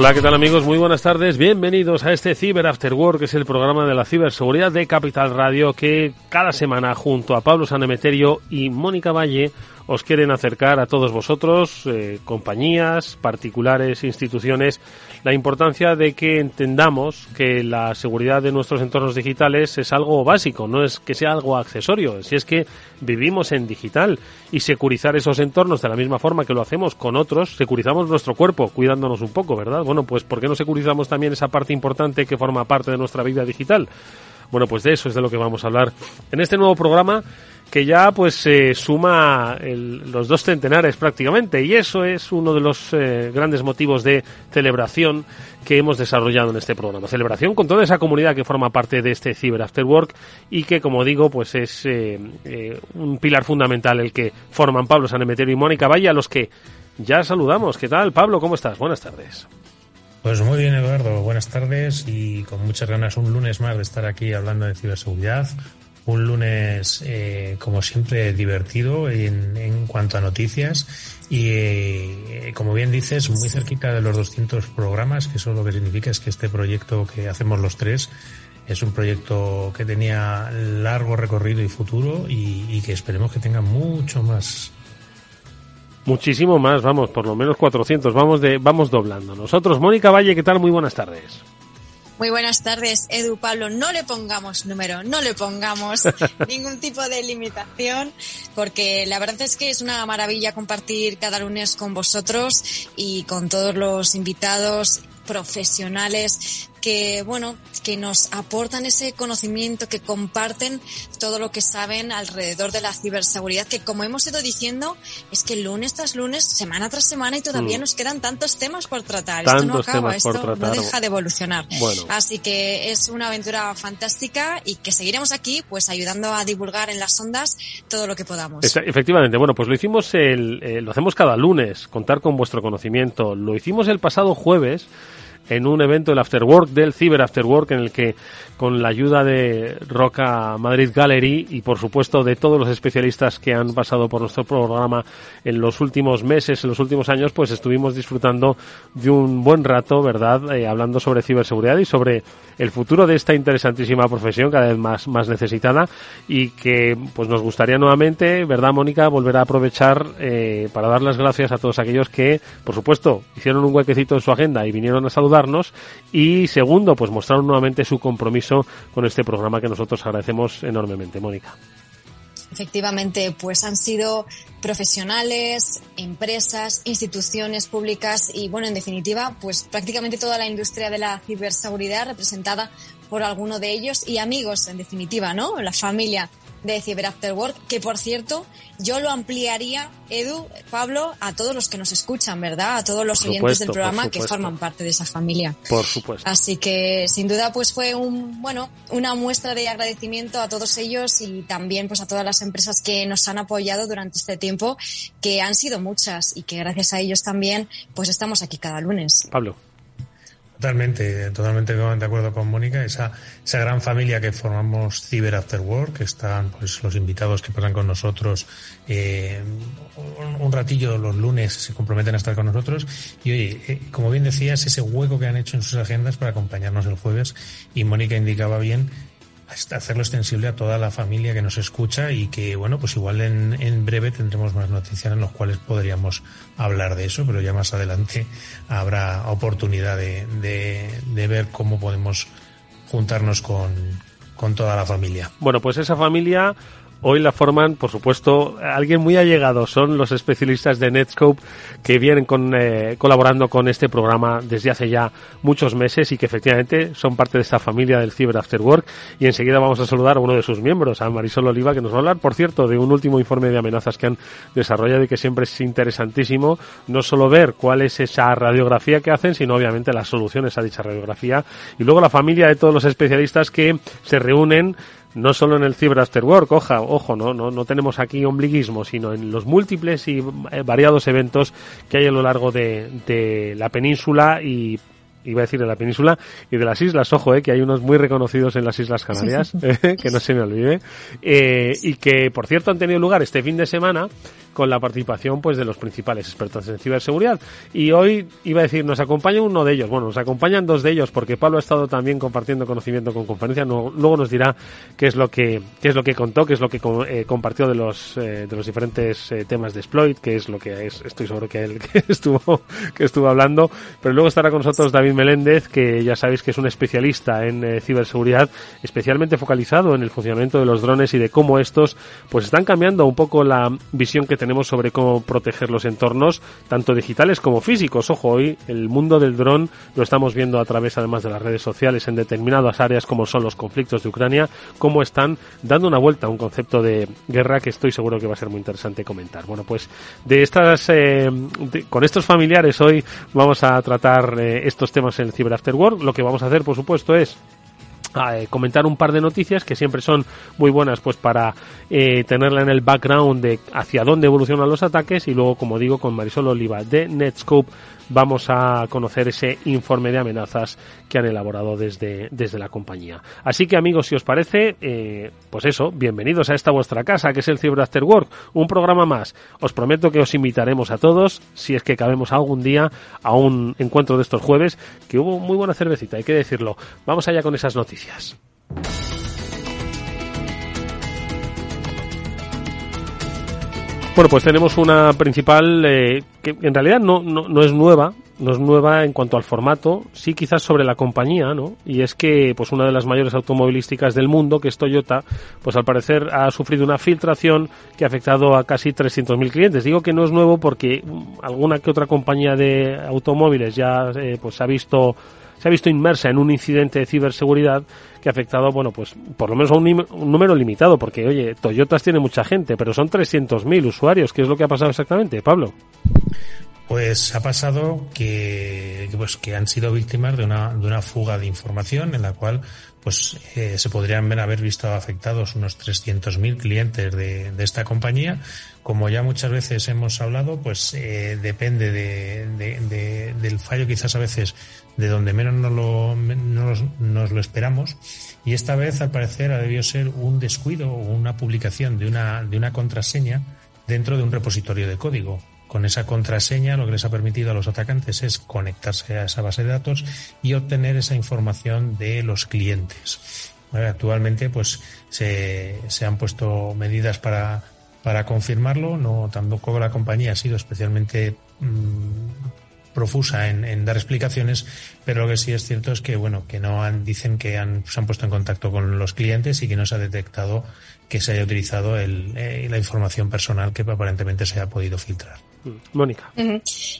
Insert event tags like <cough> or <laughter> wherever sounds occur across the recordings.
Hola, ¿qué tal amigos? Muy buenas tardes. Bienvenidos a este Cyber After Work, que es el programa de la ciberseguridad de Capital Radio, que cada semana junto a Pablo Sanemeterio y Mónica Valle os quieren acercar a todos vosotros, eh, compañías, particulares, instituciones, la importancia de que entendamos que la seguridad de nuestros entornos digitales es algo básico, no es que sea algo accesorio, si es que vivimos en digital y securizar esos entornos de la misma forma que lo hacemos con otros, securizamos nuestro cuerpo, cuidándonos un poco, ¿verdad? Bueno, pues ¿por qué no securizamos también esa parte importante que forma parte de nuestra vida digital? Bueno, pues de eso es de lo que vamos a hablar en este nuevo programa que ya pues se suma los dos centenares prácticamente y eso es uno de los eh, grandes motivos de celebración que hemos desarrollado en este programa. Celebración con toda esa comunidad que forma parte de este Cyber After Work y que, como digo, pues es eh, eh, un pilar fundamental el que forman Pablo Sanemeterio y Mónica Valle, a los que ya saludamos. ¿Qué tal, Pablo? ¿Cómo estás? Buenas tardes. Pues muy bien, Eduardo. Buenas tardes y con muchas ganas un lunes más de estar aquí hablando de ciberseguridad. Un lunes, eh, como siempre, divertido en, en, cuanto a noticias y, eh, como bien dices, muy cerquita de los 200 programas, que eso lo que significa es que este proyecto que hacemos los tres es un proyecto que tenía largo recorrido y futuro y, y que esperemos que tenga mucho más Muchísimo más, vamos, por lo menos 400, vamos, de, vamos doblando. Nosotros, Mónica Valle, ¿qué tal? Muy buenas tardes. Muy buenas tardes, Edu Pablo. No le pongamos número, no le pongamos <laughs> ningún tipo de limitación, porque la verdad es que es una maravilla compartir cada lunes con vosotros y con todos los invitados profesionales que, bueno, que nos aportan ese conocimiento, que comparten todo lo que saben alrededor de la ciberseguridad, que como hemos ido diciendo, es que lunes tras lunes, semana tras semana y todavía mm. nos quedan tantos temas por tratar. Tantos esto no acaba, esto no deja de evolucionar. Bueno. Así que es una aventura fantástica y que seguiremos aquí, pues ayudando a divulgar en las ondas todo lo que podamos. Efectivamente, bueno, pues lo hicimos el, eh, lo hacemos cada lunes, contar con vuestro conocimiento. Lo hicimos el pasado jueves en un evento, el After Work, del Cyber After Work, en el que con la ayuda de Roca Madrid Gallery y por supuesto de todos los especialistas que han pasado por nuestro programa en los últimos meses, en los últimos años, pues estuvimos disfrutando de un buen rato, ¿verdad? Eh, hablando sobre ciberseguridad y sobre el futuro de esta interesantísima profesión cada vez más, más necesitada y que pues nos gustaría nuevamente, ¿verdad, Mónica? Volver a aprovechar eh, para dar las gracias a todos aquellos que, por supuesto, hicieron un huequecito en su agenda y vinieron a y segundo, pues mostraron nuevamente su compromiso con este programa que nosotros agradecemos enormemente. Mónica. Efectivamente, pues han sido profesionales, empresas, instituciones públicas y, bueno, en definitiva, pues prácticamente toda la industria de la ciberseguridad representada por alguno de ellos y amigos, en definitiva, ¿no? La familia de Cyber After Work, que por cierto, yo lo ampliaría, Edu, Pablo, a todos los que nos escuchan, ¿verdad? A todos los oyentes del programa que forman parte de esa familia. Por supuesto. Así que, sin duda, pues fue un, bueno, una muestra de agradecimiento a todos ellos y también pues a todas las empresas que nos han apoyado durante este tiempo, que han sido muchas y que gracias a ellos también, pues estamos aquí cada lunes. Pablo. Totalmente, totalmente de acuerdo con Mónica. Esa, esa gran familia que formamos Cyber After Work, que están pues los invitados que pasan con nosotros eh, un, ratillo los lunes se comprometen a estar con nosotros. Y oye, eh, como bien decías, ese hueco que han hecho en sus agendas para acompañarnos el jueves. Y Mónica indicaba bien hacerlo extensible a toda la familia que nos escucha y que, bueno, pues igual en, en breve tendremos más noticias en los cuales podríamos hablar de eso, pero ya más adelante habrá oportunidad de, de, de ver cómo podemos juntarnos con, con toda la familia. Bueno, pues esa familia Hoy la forman, por supuesto, alguien muy allegado. Son los especialistas de Netscope que vienen con, eh, colaborando con este programa desde hace ya muchos meses y que efectivamente son parte de esta familia del Cyber After Work. Y enseguida vamos a saludar a uno de sus miembros, a Marisol Oliva, que nos va a hablar, por cierto, de un último informe de amenazas que han desarrollado y que siempre es interesantísimo no solo ver cuál es esa radiografía que hacen, sino obviamente las soluciones a dicha radiografía. Y luego la familia de todos los especialistas que se reúnen no solo en el Cyber After Work, oja, ojo, no, no, no tenemos aquí ombliguismo, sino en los múltiples y eh, variados eventos que hay a lo largo de, de la península y iba a decir de la península y de las islas, ojo, eh, que hay unos muy reconocidos en las Islas Canarias, <laughs> eh, que no se me olvide, eh, y que por cierto han tenido lugar este fin de semana con la participación pues de los principales expertos en ciberseguridad. Y hoy iba a decir, nos acompaña uno de ellos, bueno, nos acompañan dos de ellos porque Pablo ha estado también compartiendo conocimiento con conferencia, luego nos dirá qué es lo que qué es lo que contó, qué es lo que eh, compartió de los eh, de los diferentes eh, temas de exploit, que es lo que es, estoy seguro que él <laughs> que estuvo que estuvo hablando, pero luego estará con nosotros David Meléndez, que ya sabéis que es un especialista en ciberseguridad, especialmente focalizado en el funcionamiento de los drones y de cómo estos pues están cambiando un poco la visión que tenemos tenemos sobre cómo proteger los entornos, tanto digitales como físicos. Ojo, hoy el mundo del dron lo estamos viendo a través además de las redes sociales en determinadas áreas como son los conflictos de Ucrania, cómo están dando una vuelta a un concepto de guerra que estoy seguro que va a ser muy interesante comentar. Bueno, pues de estas, eh, con estos familiares hoy vamos a tratar eh, estos temas en el Cyber After Work. Lo que vamos a hacer, por supuesto, es eh, comentar un par de noticias que siempre son muy buenas pues para eh, tenerla en el background de hacia dónde evolucionan los ataques y luego como digo con Marisol Oliva de Netscope vamos a conocer ese informe de amenazas que han elaborado desde, desde la compañía. Así que amigos, si os parece, eh, pues eso, bienvenidos a esta vuestra casa, que es el Cyber After Work, un programa más. Os prometo que os invitaremos a todos, si es que cabemos algún día, a un encuentro de estos jueves, que hubo muy buena cervecita, hay que decirlo. Vamos allá con esas noticias. Bueno, pues tenemos una principal eh, que en realidad no, no, no, es nueva, no es nueva en cuanto al formato, sí quizás sobre la compañía, ¿no? Y es que pues una de las mayores automovilísticas del mundo, que es Toyota, pues al parecer ha sufrido una filtración que ha afectado a casi 300.000 clientes. Digo que no es nuevo porque alguna que otra compañía de automóviles ya eh, pues ha visto se ha visto inmersa en un incidente de ciberseguridad que ha afectado, bueno, pues por lo menos a un, número limitado, porque oye, Toyotas tiene mucha gente, pero son 300.000 usuarios. ¿Qué es lo que ha pasado exactamente, Pablo? Pues ha pasado que, pues, que han sido víctimas de una, de una fuga de información en la cual pues eh, se podrían haber visto afectados unos 300.000 clientes de, esta compañía. Como ya muchas veces hemos hablado, pues eh, depende de, de, del fallo quizás a veces de donde menos nos lo, nos lo esperamos. Y esta vez, al parecer, ha debido ser un descuido o una publicación de una, de una contraseña dentro de un repositorio de código. Con esa contraseña lo que les ha permitido a los atacantes es conectarse a esa base de datos y obtener esa información de los clientes. Actualmente pues se, se han puesto medidas para, para confirmarlo. No, tampoco la compañía ha sido especialmente mmm, profusa en, dar explicaciones, pero lo que sí es cierto es que bueno que no han, dicen que han, se han puesto en contacto con los clientes y que no se ha detectado que se haya utilizado eh, la información personal que aparentemente se ha podido filtrar. Mónica.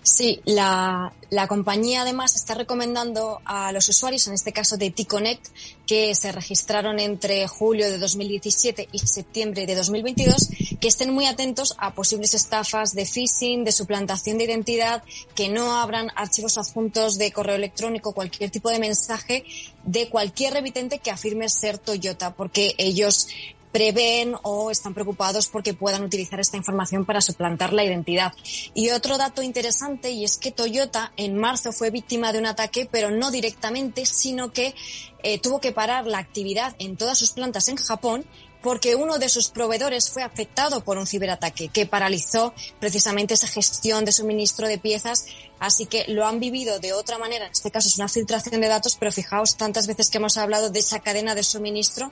Sí, la, la, compañía además está recomendando a los usuarios, en este caso de T-Connect, que se registraron entre julio de 2017 y septiembre de 2022, que estén muy atentos a posibles estafas de phishing, de suplantación de identidad, que no abran archivos adjuntos de correo electrónico, cualquier tipo de mensaje de cualquier remitente que afirme ser Toyota, porque ellos prevén o están preocupados porque puedan utilizar esta información para suplantar la identidad. Y otro dato interesante y es que Toyota en marzo fue víctima de un ataque, pero no directamente, sino que eh, tuvo que parar la actividad en todas sus plantas en Japón porque uno de sus proveedores fue afectado por un ciberataque que paralizó precisamente esa gestión de suministro de piezas. Así que lo han vivido de otra manera. En este caso es una filtración de datos, pero fijaos tantas veces que hemos hablado de esa cadena de suministro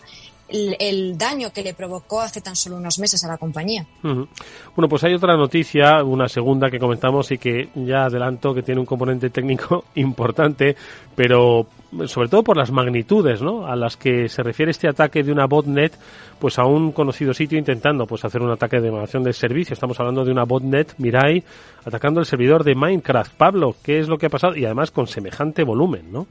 el, daño que le provocó hace tan solo unos meses a la compañía. Bueno, pues hay otra noticia, una segunda que comentamos y que ya adelanto que tiene un componente técnico <laughs> importante, pero sobre todo por las magnitudes ¿no? a las que se refiere este ataque de una botnet pues a un conocido sitio intentando pues hacer un ataque de degradación de servicio. Estamos hablando de una botnet Mirai atacando el servidor de Minecraft. Pablo, ¿qué es lo que ha pasado? Y además con semejante volumen, ¿no?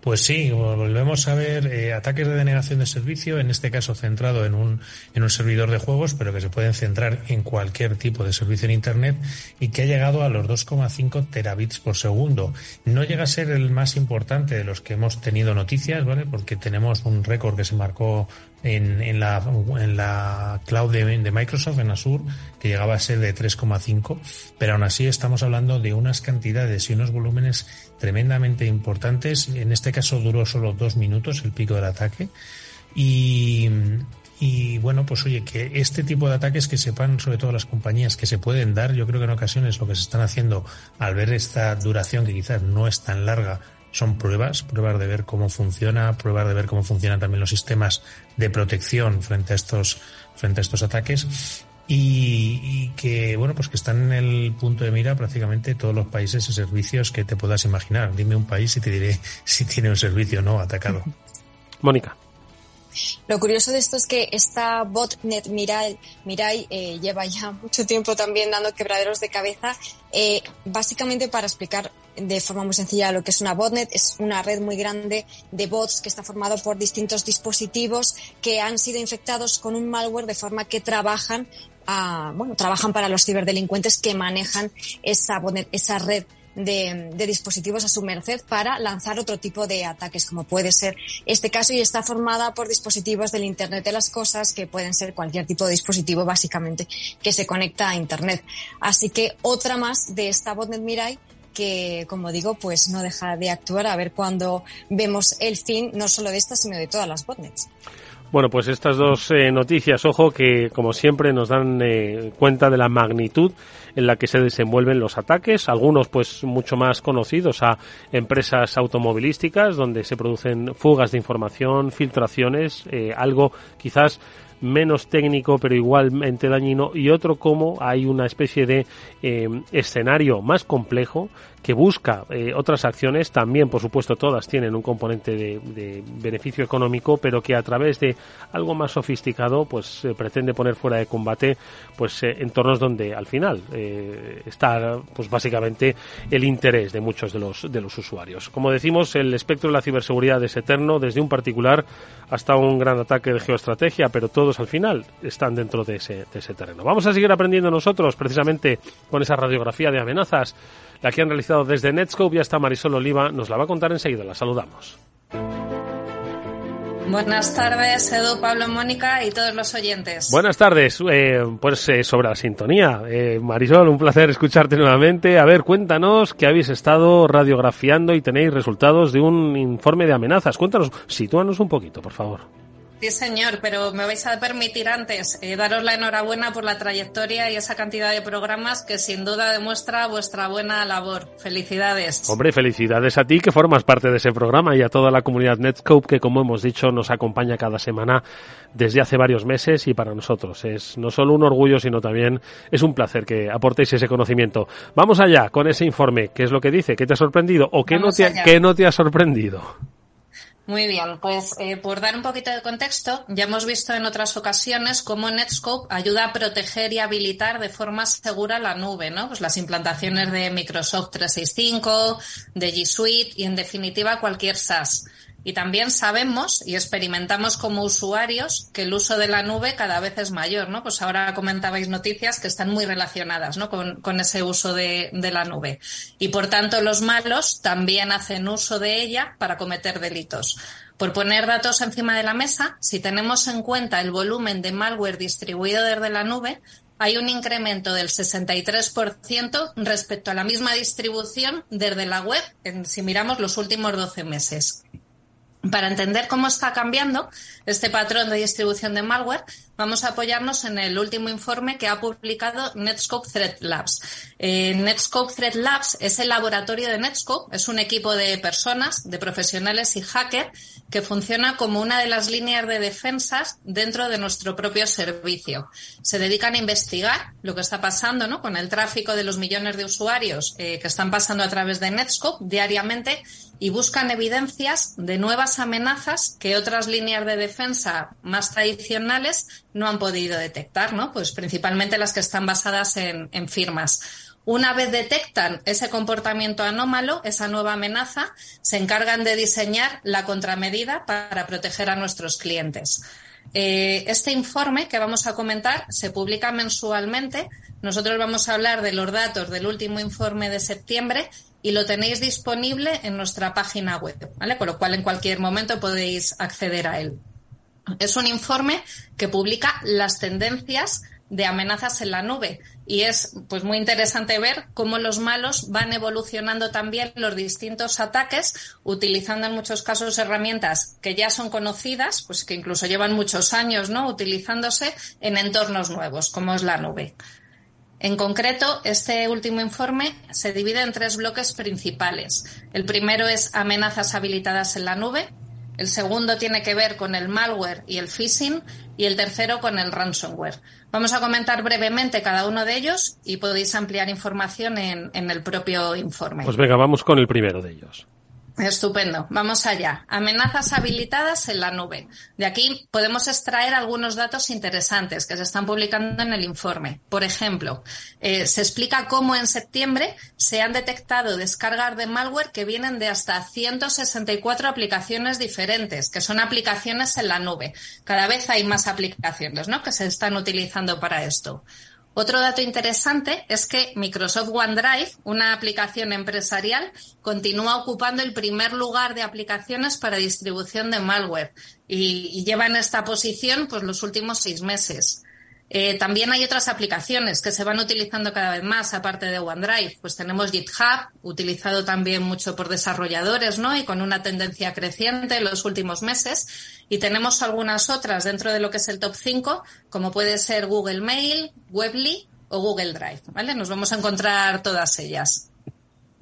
Pues sí, volvemos a ver eh, ataques de denegación de servicio, en este caso centrado en un, en un servidor de juegos, pero que se pueden centrar en cualquier tipo de servicio en Internet y que ha llegado a los 2,5 terabits por segundo. No llega a ser el más importante de los que hemos tenido noticias, ¿vale? Porque tenemos un récord que se marcó en, en, la, en la cloud de, de, Microsoft, en Azure, que llegaba a ser de 3,5, pero aún así estamos hablando de unas cantidades y unos volúmenes tremendamente importantes. En este caso duró solo dos minutos el pico del ataque. Y, y bueno, pues oye, que este tipo de ataques que sepan, sobre todo las compañías, que se pueden dar, yo creo que en ocasiones lo que se están haciendo al ver esta duración que quizás no es tan larga, son pruebas, pruebas de ver cómo funciona, pruebas de ver cómo funcionan también los sistemas de protección frente a estos, frente a estos ataques y, que bueno pues que están en el punto de mira prácticamente todos los países y servicios que te puedas imaginar. Dime un país y te diré <laughs> si tiene un servicio o no atacado. Mónica. Lo curioso de esto es que esta botnet Mirai, Mirai eh, lleva ya <laughs> mucho tiempo también dando quebraderos de cabeza, eh, básicamente para explicar de forma muy sencilla lo que es una botnet. Es una red muy grande de bots que está formado por distintos dispositivos que han sido infectados con un malware de forma que trabajan bueno, trabajan para los ciberdelincuentes que manejan esa, esa red de, dispositivos a su merced para lanzar otro tipo de ataques, como puede ser este caso, y está formada por dispositivos del Internet de las Cosas, que pueden ser cualquier tipo de dispositivo, básicamente, que se conecta a Internet. Así que otra más de esta botnet Mirai que, como digo, pues no deja de actuar a ver cuando vemos el fin no solo de esta, sino de todas las botnets. Bueno, pues estas dos eh, noticias, ojo, que como siempre nos dan eh, cuenta de la magnitud en la que se desenvuelven los ataques, algunos pues mucho más conocidos a empresas automovilísticas donde se producen fugas de información, filtraciones, eh, algo quizás menos técnico pero igualmente dañino y otro como hay una especie de escenario más complejo que busca eh, otras acciones, también por supuesto todas tienen un componente de, beneficio económico, pero que a través de algo más sofisticado pues pretende poner fuera de combate pues eh, entornos donde al final eh, está pues básicamente el interés de muchos de los de los usuarios. Como decimos, el espectro de la ciberseguridad es eterno, desde un particular hasta un gran ataque de geoestrategia, pero todos al final están dentro de ese, de ese terreno. Vamos a seguir aprendiendo nosotros precisamente con esa radiografía de amenazas la que han realizado desde Netscope. Ya está Marisol Oliva, nos la va a contar enseguida. La saludamos. Buenas tardes, Edu, Pablo, Mónica y todos los oyentes. Buenas tardes. Eh, pues eh, sobre la sintonía. Eh, Marisol, un placer escucharte nuevamente. A ver, cuéntanos que habéis estado radiografiando y tenéis resultados de un informe de amenazas. Cuéntanos, sitúanos un poquito, por favor. Sí, señor, pero me vais a permitir antes eh, daros la enhorabuena por la trayectoria y esa cantidad de programas que sin duda demuestra vuestra buena labor. Felicidades. Hombre, felicidades a ti que formas parte de ese programa y a toda la comunidad Netscope que, como hemos dicho, nos acompaña cada semana desde hace varios meses y para nosotros es no solo un orgullo, sino también es un placer que aportéis ese conocimiento. Vamos allá con ese informe. ¿Qué es lo que dice? ¿Qué te ha sorprendido o qué, no te, qué no te ha sorprendido? Muy bien, pues eh, por dar un poquito de contexto, ya hemos visto en otras ocasiones cómo Netscope ayuda a proteger y habilitar de forma segura la nube, ¿no? Pues las implantaciones de Microsoft 365, de G Suite y en definitiva cualquier SaaS. Y también sabemos y experimentamos como usuarios que el uso de la nube cada vez es mayor, ¿no? Pues ahora comentabais noticias que están muy relacionadas, con ese uso de, de, la nube. Y por tanto, los malos también hacen uso de ella para cometer delitos. Por poner datos encima de la mesa, si tenemos en cuenta el volumen de malware distribuido desde la nube, hay un incremento del 63% respecto a la misma distribución desde la web, en, si miramos los últimos 12 meses. Para entender cómo está cambiando este patrón de distribución de malware, vamos a apoyarnos en el último informe que ha publicado Netscope Threat Labs. Eh, Netscope Threat Labs es el laboratorio de Netscope, es un equipo de personas, de profesionales y hackers que funciona como una de las líneas de defensas dentro de nuestro propio servicio. Se dedican a investigar lo que está pasando ¿no? con el tráfico de los millones de usuarios eh, que están pasando a través de Netscope diariamente y buscan evidencias de nuevas amenazas que otras líneas de defensa más tradicionales no han podido detectar, ¿no? Pues principalmente las que están basadas en, firmas. Una vez detectan ese comportamiento anómalo, esa nueva amenaza, se encargan de diseñar la contramedida para proteger a nuestros clientes. Eh, este informe que vamos a comentar se publica mensualmente. Nosotros vamos a hablar de los datos del último informe de septiembre y lo tenéis disponible en nuestra página web, ¿vale? Con lo cual en cualquier momento podéis acceder a él. Es un informe que publica las tendencias de amenazas en la nube y es pues muy interesante ver cómo los malos van evolucionando también los distintos ataques utilizando en muchos casos herramientas que ya son conocidas, pues que incluso llevan muchos años, ¿no? utilizándose en entornos nuevos como es la nube. En concreto, este último informe se divide en tres bloques principales. El primero es amenazas habilitadas en la nube, el segundo tiene que ver con el malware y el phishing y el tercero con el ransomware. Vamos a comentar brevemente cada uno de ellos y podéis ampliar información en, el propio informe. Pues venga, vamos con el primero de ellos. Estupendo. Vamos allá. Amenazas habilitadas en la nube. De aquí podemos extraer algunos datos interesantes que se están publicando en el informe. Por ejemplo, eh, se explica cómo en septiembre se han detectado descargas de malware que vienen de hasta 164 aplicaciones diferentes, que son aplicaciones en la nube. Cada vez hay más aplicaciones ¿no? que se están utilizando para esto. Otro dato interesante es que Microsoft OneDrive, una aplicación empresarial, continúa ocupando el primer lugar de aplicaciones para distribución de malware y, lleva en esta posición pues, los últimos seis meses. Eh, también hay otras aplicaciones que se van utilizando cada vez más, aparte de OneDrive. Pues tenemos GitHub, utilizado también mucho por desarrolladores, ¿no? Y con una tendencia creciente en los últimos meses. Y tenemos algunas otras dentro de lo que es el top 5, como puede ser Google Mail, Webly o Google Drive, ¿vale? Nos vamos a encontrar todas ellas.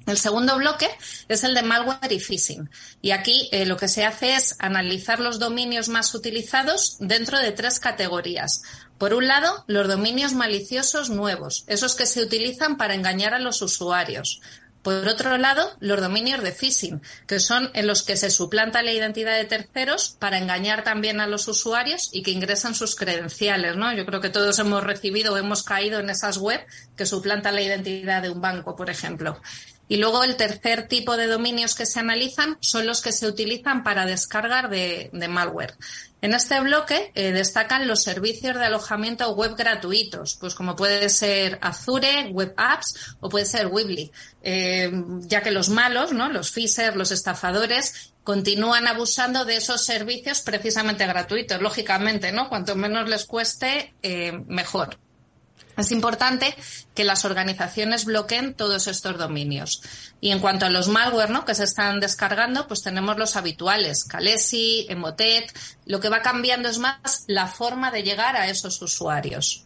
El segundo bloque es el de malware y phishing. Y aquí eh, lo que se hace es analizar los dominios más utilizados dentro de tres categorías. Por un lado, los dominios maliciosos nuevos, esos que se utilizan para engañar a los usuarios. Por otro lado, los dominios de phishing, que son en los que se suplanta la identidad de terceros para engañar también a los usuarios y que ingresan sus credenciales, ¿no? Yo creo que todos hemos recibido o hemos caído en esas web que suplantan la identidad de un banco, por ejemplo. Y luego el tercer tipo de dominios que se analizan son los que se utilizan para descargar de, malware. En este bloque eh, destacan los servicios de alojamiento web gratuitos, pues como puede ser Azure, Web Apps o puede ser Weebly, eh, ya que los malos, ¿no? los phishers, los estafadores, continúan abusando de esos servicios precisamente gratuitos, lógicamente, ¿no? Cuanto menos les cueste, eh, mejor. Es importante que las organizaciones bloqueen todos estos dominios. Y en cuanto a los malware ¿no? que se están descargando, pues tenemos los habituales, Calesi, Emotet. Lo que va cambiando es más la forma de llegar a esos usuarios.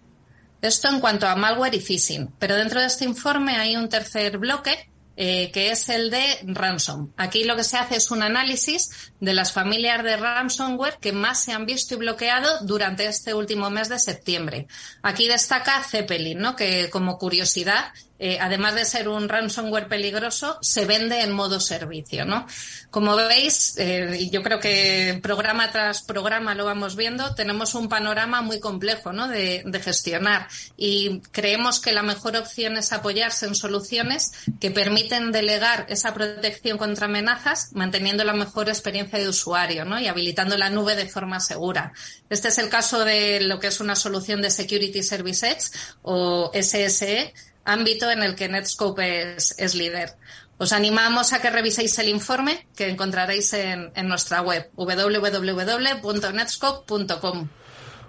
Esto en cuanto a malware y phishing. Pero dentro de este informe hay un tercer bloque eh, que es el de ransom. Aquí lo que se hace es un análisis de las familias de ransomware que más se han visto y bloqueado durante este último mes de septiembre. Aquí destaca Zeppelin, ¿no? que como curiosidad eh, además de ser un ransomware peligroso, se vende en modo servicio, ¿no? Como veis, eh, yo creo que programa tras programa lo vamos viendo, tenemos un panorama muy complejo, ¿no? De, de gestionar y creemos que la mejor opción es apoyarse en soluciones que permiten delegar esa protección contra amenazas, manteniendo la mejor experiencia de usuario, ¿no? Y habilitando la nube de forma segura. Este es el caso de lo que es una solución de Security Service Edge o SSE ámbito en el que Netscope es, líder. Os animamos a que reviséis el informe que encontraréis en, en nuestra web www.netscope.com.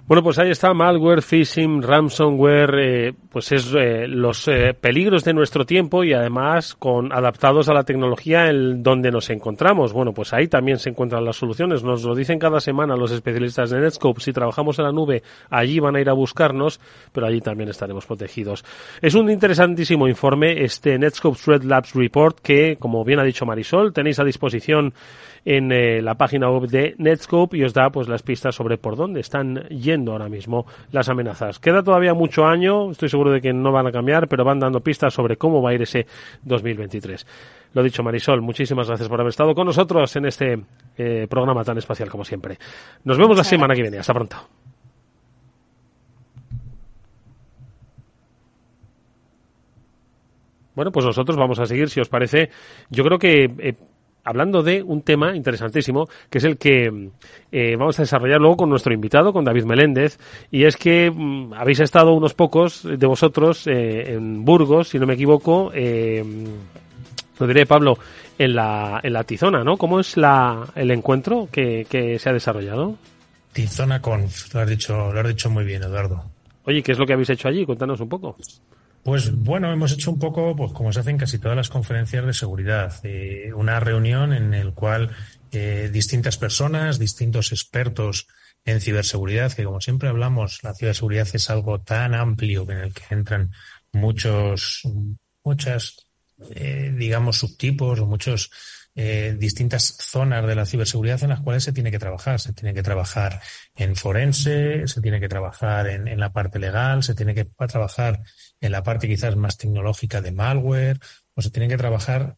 Bueno, pues ahí está malware, phishing, ransomware, eh, pues es eh, los eh, peligros de nuestro tiempo y además con adaptados a la tecnología en donde nos encontramos. Bueno, pues ahí también se encuentran las soluciones. Nos lo dicen cada semana los especialistas de Netscope. Si trabajamos en la nube, allí van a ir a buscarnos, pero allí también estaremos protegidos. Es un interesantísimo informe este Netscope Threat Labs Report que, como bien ha dicho Marisol, tenéis a disposición en eh, la página web de Netscope y os da pues las pistas sobre por dónde están yendo ahora mismo las amenazas. Queda todavía mucho año, estoy seguro de que no van a cambiar, pero van dando pistas sobre cómo va a ir ese 2023. Lo dicho, Marisol, muchísimas gracias por haber estado con nosotros en este eh, programa tan especial como siempre. Nos vemos la semana que viene. Hasta pronto. Bueno, pues nosotros vamos a seguir, si os parece. Yo creo que eh, hablando de un tema interesantísimo, que es el que eh, vamos a desarrollar luego con nuestro invitado, con David Meléndez, y es que mm, habéis estado unos pocos de vosotros eh, en Burgos, si no me equivoco, eh, lo diré Pablo, en la, en la Tizona, ¿no? ¿Cómo es la, el encuentro que, que se ha desarrollado? Tizona Conf, lo has dicho, lo has dicho muy bien, Eduardo. Oye, ¿qué es lo que habéis hecho allí? Cuéntanos un poco. Pues bueno, hemos hecho un poco, pues como se hace en casi todas las conferencias de seguridad, eh, una reunión en el cual eh, distintas personas, distintos expertos en ciberseguridad, que como siempre hablamos, la ciberseguridad es algo tan amplio en el que entran muchos, muchas, eh, digamos, subtipos o muchos eh, distintas zonas de la ciberseguridad en las cuales se tiene que trabajar. Se tiene que trabajar en forense, se tiene que trabajar en, en la parte legal, se tiene que trabajar en la parte quizás más tecnológica de malware, o se tiene que trabajar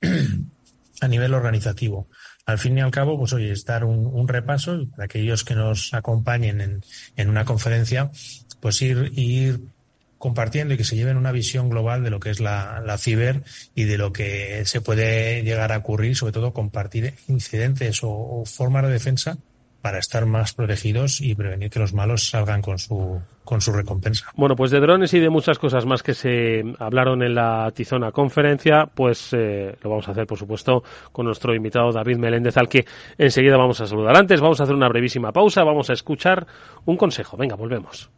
<clears throat> a nivel organizativo. Al fin y al cabo, pues oye, es dar un, un repaso para aquellos que nos acompañen en, en una conferencia, pues ir, ir compartiendo y que se lleven una visión global de lo que es la, la, ciber y de lo que se puede llegar a ocurrir, sobre todo compartir incidentes o, o, formas de defensa para estar más protegidos y prevenir que los malos salgan con su con su recompensa. Bueno, pues de drones y de muchas cosas más que se hablaron en la Tizona conferencia, pues eh, lo vamos a hacer, por supuesto, con nuestro invitado David Meléndez, al que enseguida vamos a saludar. Antes vamos a hacer una brevísima pausa, vamos a escuchar un consejo. Venga, volvemos.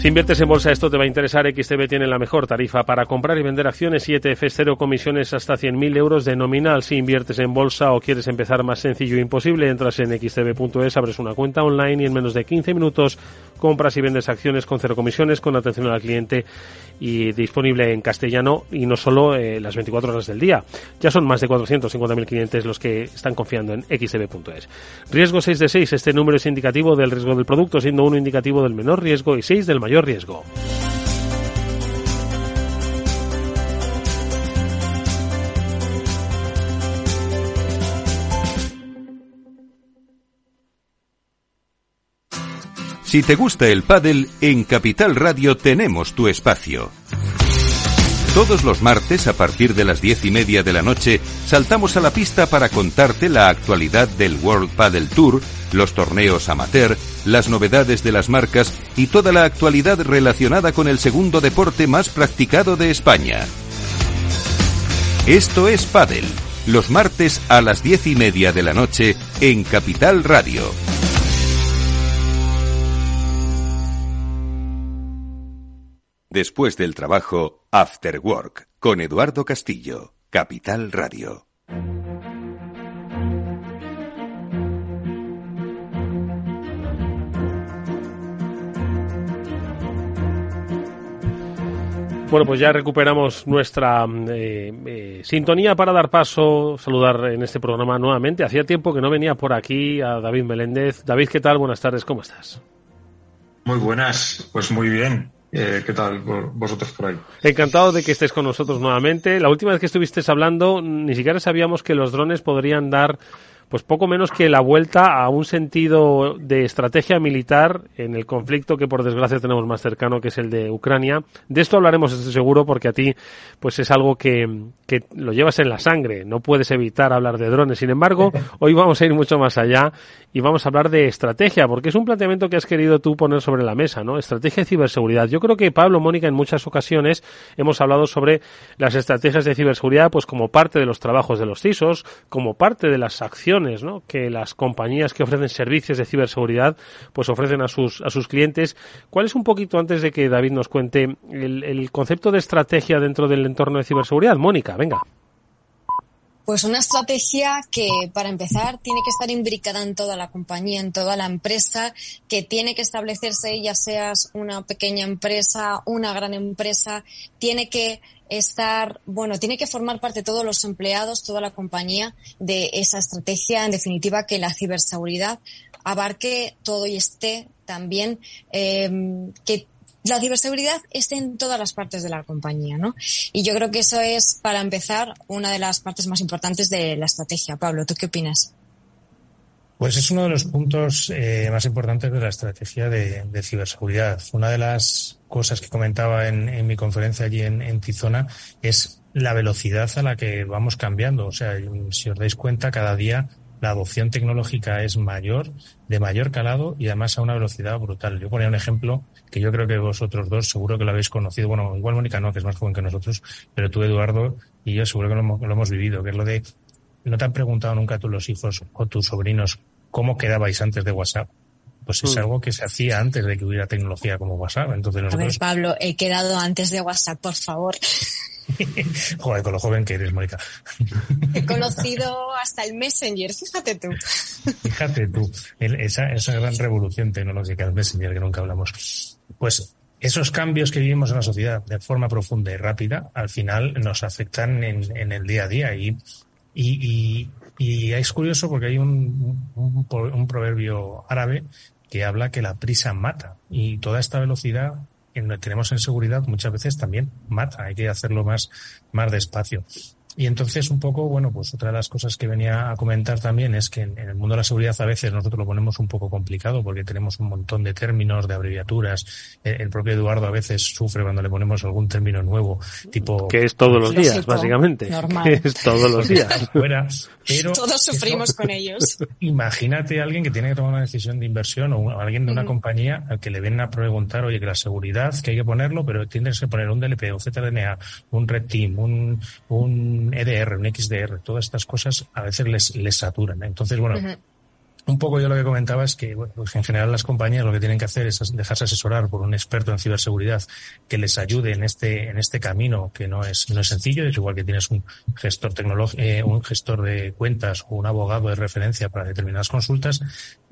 Si inviertes en bolsa, esto te va a interesar. XTB tiene la mejor tarifa para comprar y vender acciones y ETFs, cero comisiones hasta 100.000 euros de nominal. Si inviertes en bolsa o quieres empezar más sencillo e imposible, entras en xtb.es, abres una cuenta online y en menos de 15 minutos compras y vendes acciones con cero comisiones, con atención al cliente y disponible en castellano y no solo eh, las 24 horas del día. Ya son más de 450.000 clientes los que están confiando en xtb.es. Riesgo 6 de 6. Este número es indicativo del riesgo del producto, siendo uno indicativo del menor riesgo y 6 del mayor riesgo. Si te gusta el pádel, en Capital Radio tenemos tu espacio. Todos los martes, a partir de las diez y media de la noche, saltamos a la pista para contarte la actualidad del World Padel Tour, los torneos amateur, las novedades de las marcas y toda la actualidad relacionada con el segundo deporte más practicado de España. Esto es Padel, los martes a las diez y media de la noche en Capital Radio. Después del trabajo, After Work, con Eduardo Castillo, Capital Radio. Bueno, pues ya recuperamos nuestra eh, eh, sintonía para dar paso, saludar en este programa nuevamente. Hacía tiempo que no venía por aquí a David Meléndez. David, ¿qué tal? Buenas tardes, ¿cómo estás? Muy buenas, pues muy bien Eh, ¿Qué tal vosotros por ahí? Encantado de que estés con nosotros nuevamente. La última vez que estuviste hablando, ni siquiera sabíamos que los drones podrían dar pues poco menos que la vuelta a un sentido de estrategia militar en el conflicto que por desgracia tenemos más cercano, que es el de Ucrania. De esto hablaremos, estoy seguro, porque a ti pues es algo que, que lo llevas en la sangre, no puedes evitar hablar de drones. Sin embargo, <laughs> hoy vamos a ir mucho más allá y vamos a hablar de estrategia, porque es un planteamiento que has querido tú poner sobre la mesa, ¿no? Estrategia de ciberseguridad. Yo creo que Pablo, Mónica, en muchas ocasiones hemos hablado sobre las estrategias de ciberseguridad, pues como parte de los trabajos de los CISOs, como parte de las acciones que las compañías que ofrecen servicios de ciberseguridad pues ofrecen a sus, a sus clientes. ¿Cuál es un poquito, antes de que David nos cuente, el, el concepto de estrategia dentro del entorno de ciberseguridad? Mónica, venga. Pues una estrategia que, para empezar, tiene que estar imbricada en toda la compañía, en toda la empresa, que tiene que establecerse, ya seas una pequeña empresa, una gran empresa, tiene que estar, bueno, tiene que formar parte todos los empleados, toda la compañía de esa estrategia, en definitiva, que la ciberseguridad abarque todo y esté también, eh, que la ciberseguridad esté en todas las partes de la compañía, ¿no? Y yo creo que eso es, para empezar, una de las partes más importantes de la estrategia. Pablo, ¿tú qué opinas? Pues es uno de los puntos eh, más importantes de la estrategia de, ciberseguridad. Una de las cosas que comentaba en, mi conferencia allí en, Tizona es la velocidad a la que vamos cambiando. O sea, si os dais cuenta, cada día la adopción tecnológica es mayor, de mayor calado y además a una velocidad brutal. Yo ponía un ejemplo que yo creo que vosotros dos seguro que lo habéis conocido. Bueno, igual Mónica no, que es más joven que nosotros, pero tú, Eduardo, y yo seguro que lo hemos, lo hemos vivido, que es lo de ¿No te han preguntado nunca tú los hijos o tus sobrinos cómo quedabais antes de WhatsApp. Pues es mm. algo que se hacía antes de que hubiera tecnología como WhatsApp. Entonces nosotros... A ver, Pablo, he quedado antes de WhatsApp, por favor. <laughs> Joder, con lo joven que eres, Mónica. He conocido hasta el Messenger, fíjate tú. Fíjate tú, esa, esa gran revolución tecnológica del Messenger que nunca hablamos. Pues esos cambios que vivimos en la sociedad de forma profunda y rápida, al final nos afectan en, en el día a día y, y, y es curioso porque hay un, un, proverbio árabe que habla que la prisa mata y toda esta velocidad que tenemos en seguridad muchas veces también mata. Hay que hacerlo más, más despacio. Y entonces un poco, bueno, pues otra de las cosas que venía a comentar también es que en, el mundo de la seguridad a veces nosotros lo ponemos un poco complicado porque tenemos un montón de términos, de abreviaturas. El, propio Eduardo a veces sufre cuando le ponemos algún término nuevo, tipo... Que es todos los días, básicamente. Normal. <laughs> Que es todos los días. <laughs> Fuera, pero Todos sufrimos con ellos. <laughs> Imagínate a alguien que tiene que tomar una decisión de inversión o alguien de una compañía al que le vienen a preguntar, oye, que la seguridad, que hay que ponerlo, pero tienes que poner un DLP, un ZDNA, un Red Team, un, un EDR, un XDR, todas estas cosas a veces les, les saturan. Entonces, bueno, un poco yo lo que comentaba es que, bueno, pues en general las compañías lo que tienen que hacer es dejarse asesorar por un experto en ciberseguridad que les ayude en este, en este camino que no es, no es sencillo. Es igual que tienes un gestor tecnológico, eh, un gestor de cuentas o un abogado de referencia para determinadas consultas.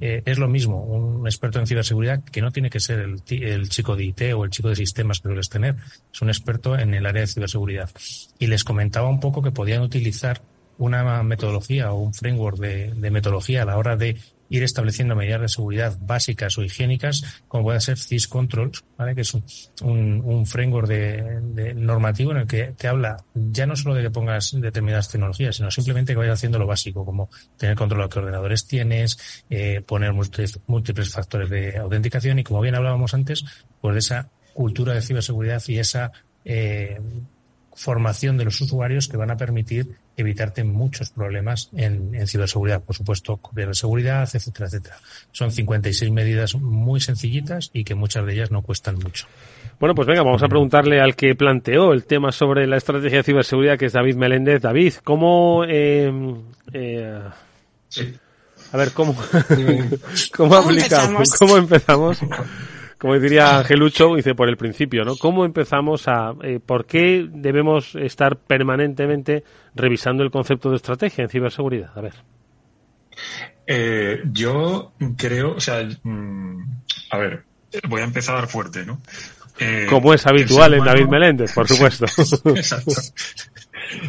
Eh, es lo mismo, un experto en ciberseguridad que no tiene que ser el, chico de IT o el chico de sistemas que sueles tener. Es un experto en el área de ciberseguridad. Y les comentaba un poco que podían utilizar una metodología o un framework de, metodología a la hora de ir estableciendo medidas de seguridad básicas o higiénicas, como puede ser CIS Controls, ¿vale? que es un, un, framework de, normativo en el que te habla ya no solo de que pongas determinadas tecnologías, sino simplemente que vayas haciendo lo básico, como tener control de qué ordenadores tienes, eh, poner múltiples, múltiples factores de autenticación y, como bien hablábamos antes, pues de esa cultura de ciberseguridad y esa eh, formación de los usuarios que van a permitir evitarte muchos problemas en, ciberseguridad, por supuesto, cubrir seguridad, etcétera, etcétera. Son 56 medidas muy sencillitas y que muchas de ellas no cuestan mucho. Bueno, pues venga, vamos a preguntarle al que planteó el tema sobre la estrategia de ciberseguridad, que es David Meléndez. David, ¿cómo... Eh, eh, A ver, ¿cómo, <laughs> ¿cómo, aplicamos? ¿Cómo empezamos? <laughs> como diría Angelucho, dice por el principio, ¿no? ¿Cómo empezamos a, eh, por qué debemos estar permanentemente revisando el concepto de estrategia en ciberseguridad? A ver. Eh, yo creo, o sea, mm, a ver, voy a empezar fuerte, ¿no? Eh, como es habitual en David Meléndez, por supuesto. <laughs> Exacto.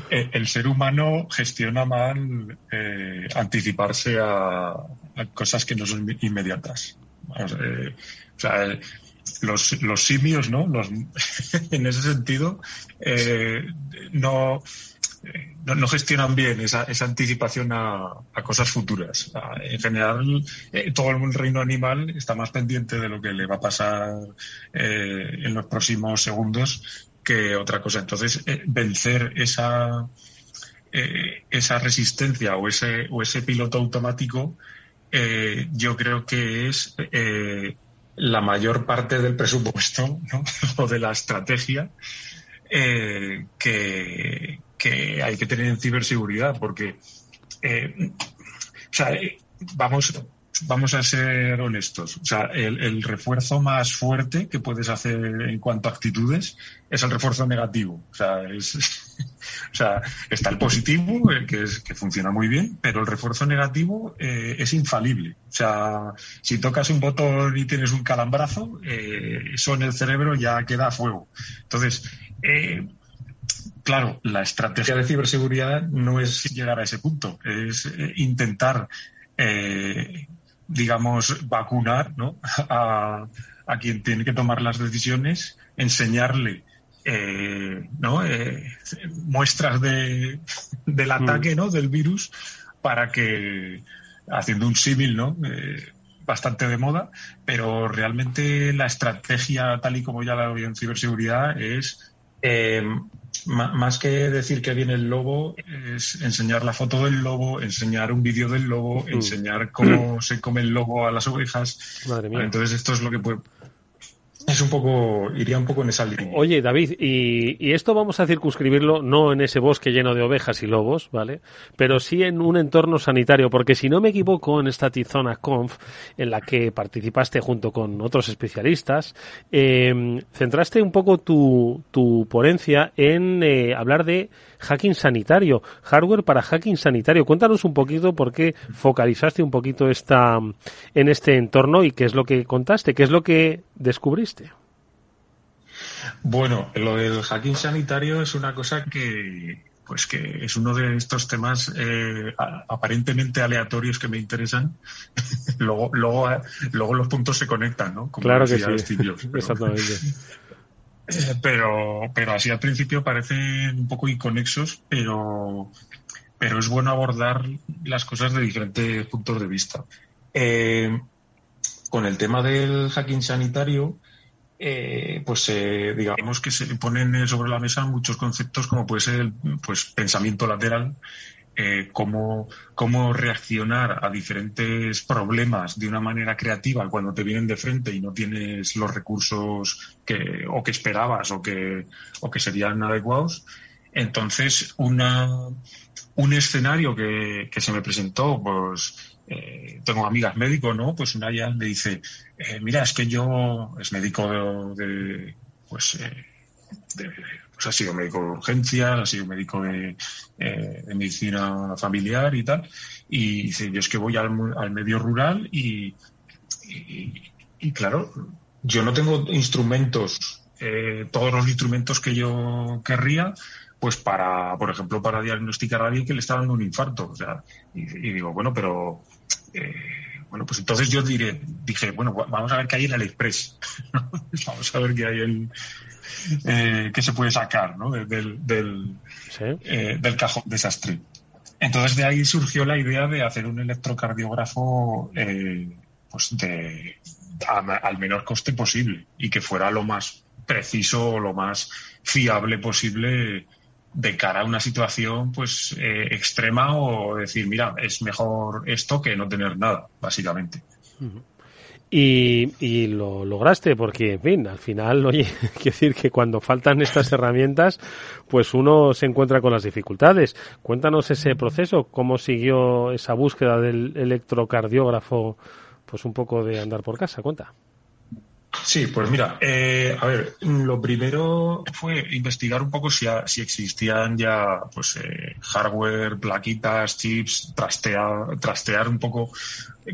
El ser humano gestiona mal anticiparse a, cosas que no son inmediatas. O sea, los, los simios, ¿no? <laughs> En ese sentido, eh, no, gestionan bien esa, esa anticipación a, cosas futuras. En general, eh, todo el reino animal está más pendiente de lo que le va a pasar eh, en los próximos segundos que otra cosa. Entonces, vencer esa, esa resistencia o ese, o ese piloto automático, yo creo que es la mayor parte del presupuesto <laughs> o de la estrategia eh, que, hay que tener en ciberseguridad, porque eh, o sea, eh, vamos, vamos a ser honestos. O sea, el, refuerzo más fuerte que puedes hacer en cuanto a actitudes es el refuerzo negativo. O sea, <laughs> sea está el positivo, eh, que, es, que funciona muy bien, pero el refuerzo negativo eh, es infalible. O sea, si tocas un botón y tienes un calambrazo, eh, eso en el cerebro ya queda a fuego. Entonces, claro, la estrategia de ciberseguridad no es llegar a ese punto, es intentar digamos, vacunar ¿no? <laughs> a, a, quien tiene que tomar las decisiones, enseñarle eh, ¿no? Eh, muestras de, <laughs> del mm. ataque ¿no? del virus para que, haciendo un símil, ¿no? Eh, bastante de moda, pero realmente la estrategia, tal y como ya la veo en ciberseguridad, es eh, más que decir que viene el lobo, es enseñar la foto del lobo, enseñar un vídeo del lobo, mm. enseñar cómo se come el lobo a las ovejas. Entonces esto es lo que puede, es un poco, iría un poco en esa línea. Oye, David, y, esto vamos a circunscribirlo no en ese bosque lleno de ovejas y lobos, ¿vale? Pero sí en un entorno sanitario, porque si no me equivoco, en esta Tizona Conf, en la que participaste junto con otros especialistas, eh, centraste un poco tu, tu ponencia en eh, hablar de hacking sanitario, hardware para hacking sanitario. Cuéntanos un poquito por qué focalizaste un poquito esta, en este entorno y qué es lo que contaste, qué es lo que descubriste. Bueno, lo del hacking sanitario es una cosa que, pues que es uno de estos temas eh, aparentemente aleatorios que me interesan. <laughs> luego, luego, luego los puntos se conectan, ¿no? claro que sí. <laughs> Exactamente. <laughs> pero, pero así al principio parecen un poco inconexos, pero, pero es bueno abordar las cosas de diferentes puntos de vista. Eh, con el tema del hacking sanitario, eh, pues eh, digamos que se ponen sobre la mesa muchos conceptos como puede ser el pues, pensamiento lateral, eh, cómo, cómo reaccionar a diferentes problemas de una manera creativa cuando te vienen de frente y no tienes los recursos que, o que esperabas o que, o que serían adecuados. Entonces, una, un escenario que, que se me presentó, pues eh, tengo amigas médicos, ¿no? Pues una ya me dice, eh, mira, es que yo es médico de, pues, eh, de, pues ha sido médico de urgencias, ha sido médico de, eh, medicina familiar y tal. Y dice, yo es que voy al, medio rural y, y, claro, yo no tengo instrumentos, todos los instrumentos que yo querría, pues para, por ejemplo, para diagnosticar a alguien que le está dando un infarto. O sea, y, digo, bueno, pero eh, bueno, pues entonces yo diré, dije, bueno, vamos a ver qué hay en el Express. <laughs> vamos a ver qué hay en, eh, que se puede sacar ¿no? del, del, eh, del cajón desastre. Entonces de ahí surgió la idea de hacer un electrocardiógrafo eh, pues de, al menor coste posible y que fuera lo más preciso o lo más fiable posible de cara a una situación pues extrema o decir mira es mejor esto que no tener nada básicamente y, y, lo lograste porque, en fin, al final, <laughs> oye, quiero decir que cuando faltan estas <laughs> herramientas, pues uno se encuentra con las dificultades. Cuéntanos ese proceso, cómo siguió esa búsqueda del electrocardiógrafo, pues un poco de andar por casa, cuenta. Sí, pues mira, eh, a ver, lo primero fue investigar un poco si, si existían ya pues eh, hardware, plaquitas, chips, trastear, trastear un poco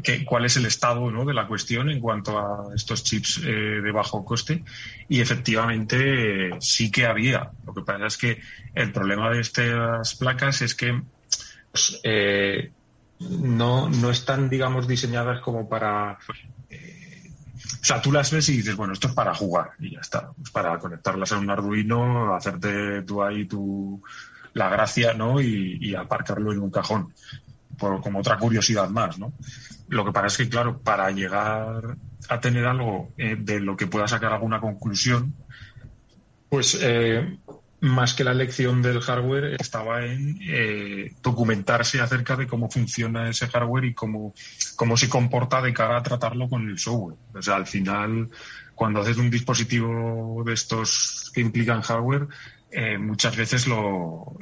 qué, cuál es el estado ¿no? de la cuestión en cuanto a estos chips eh, de bajo coste. Y efectivamente sí que había. Lo que pasa es que el problema de estas placas es que pues, no, no están, digamos, diseñadas como para o sea, tú las ves y dices, bueno, esto es para jugar y ya está. Es para conectarlas a un Arduino, hacerte tú ahí tu, la gracia, ¿no? Y, aparcarlo en un cajón, como otra curiosidad más, ¿no? Lo que pasa es que, claro, para llegar a tener algo eh, de lo que pueda sacar alguna conclusión, pues eh, más que la elección del hardware estaba en eh, documentarse acerca de cómo funciona ese hardware y cómo, cómo se comporta de cara a tratarlo con el software. O sea, al final, cuando haces un dispositivo de estos que implican hardware, eh, muchas veces lo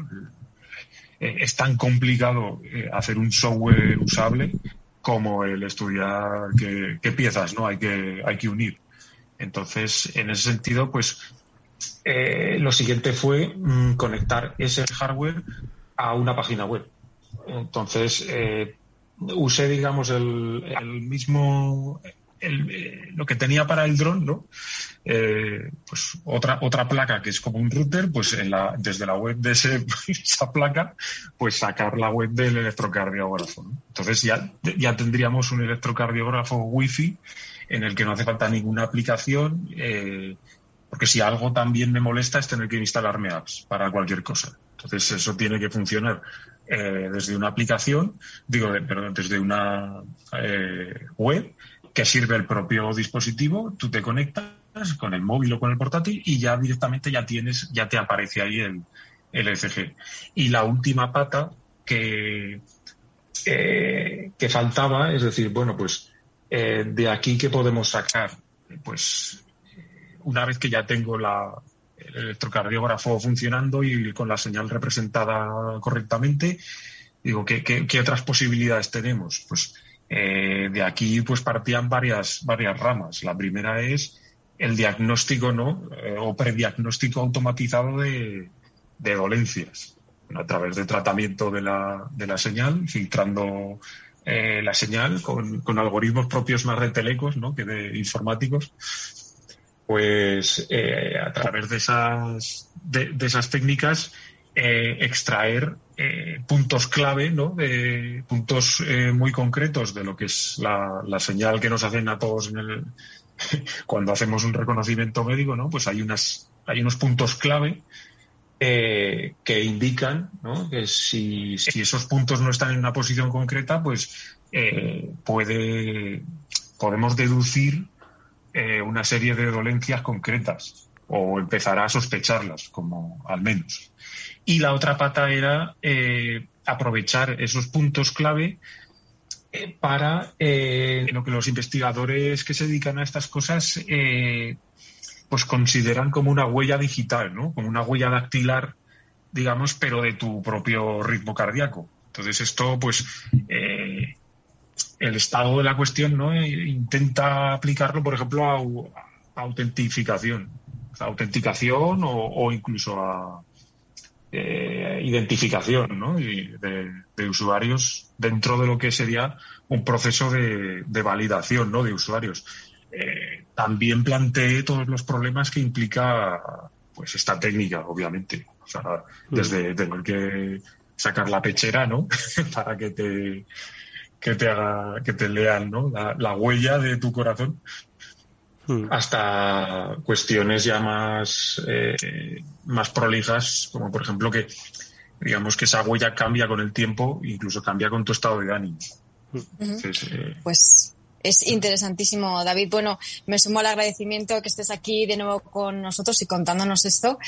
eh, es tan complicado hacer un software usable como el estudiar qué, qué piezas no hay que hay que unir. Entonces, en ese sentido, pues eh, lo siguiente fue mm, conectar ese hardware a una página web. Entonces, eh, usé, digamos, el, mismo, eh, lo que tenía para el dron, ¿no? pues otra, otra placa que es como un router, pues en la, desde la web de <laughs> esa placa, pues sacar la web del electrocardiógrafo. Entonces ya, ya tendríamos un electrocardiógrafo wifi en el que no hace falta ninguna aplicación. Eh, porque si algo también me molesta es tener que instalarme apps para cualquier cosa. Entonces eso tiene que funcionar eh, desde una aplicación, digo, perdón, desde una eh, web que sirve el propio dispositivo, tú te conectas con el móvil o con el portátil y ya directamente ya tienes, ya te aparece ahí el, el ECG. Y la última pata que, eh, que faltaba, es decir, bueno, pues de aquí que podemos sacar, pues una vez que ya tengo la, el electrocardiógrafo funcionando y con la señal representada correctamente, digo, ¿qué, otras posibilidades tenemos? Pues eh, de aquí pues partían varias, varias ramas. La primera es el diagnóstico ¿no? Eh, o prediagnóstico automatizado de, de dolencias a través del tratamiento de la, de la señal, filtrando eh, la señal con, con, algoritmos propios más de telecos ¿no? que de informáticos pues eh, a través de esas, de, esas técnicas eh, extraer eh, puntos clave, ¿no? De puntos muy concretos de lo que es la, la, señal que nos hacen a todos en el, <laughs> cuando hacemos un reconocimiento médico, ¿no? Pues hay unas hay unos puntos clave que indican que si, si, esos puntos no están en una posición concreta, pues puede podemos deducir eh, una serie de dolencias concretas o empezará a sospecharlas, como al menos. Y la otra pata era eh, aprovechar esos puntos clave eh, para lo que los investigadores que se dedican a estas cosas pues consideran como una huella digital, ¿no? Como una huella dactilar, digamos, pero de tu propio ritmo cardíaco. Entonces esto, pues, el estado de la cuestión no e intenta aplicarlo, por ejemplo, a, autentificación, a autenticación o, incluso a eh, identificación ¿no? de, usuarios dentro de lo que sería un proceso de, validación ¿no? de usuarios. Eh, también planteé todos los problemas que implica pues esta técnica, obviamente. O sea, desde tener que sacar la pechera, ¿no? <laughs> Para que te que te haga, que te lean, ¿no? La, huella de tu corazón. Hmm. hasta cuestiones ya más, eh, más prolijas, como por ejemplo que digamos que esa huella cambia con el tiempo, incluso cambia con tu estado de ánimo. Eh, pues es interesantísimo, David. Bueno, me sumo al agradecimiento que estés aquí de nuevo con nosotros y contándonos esto,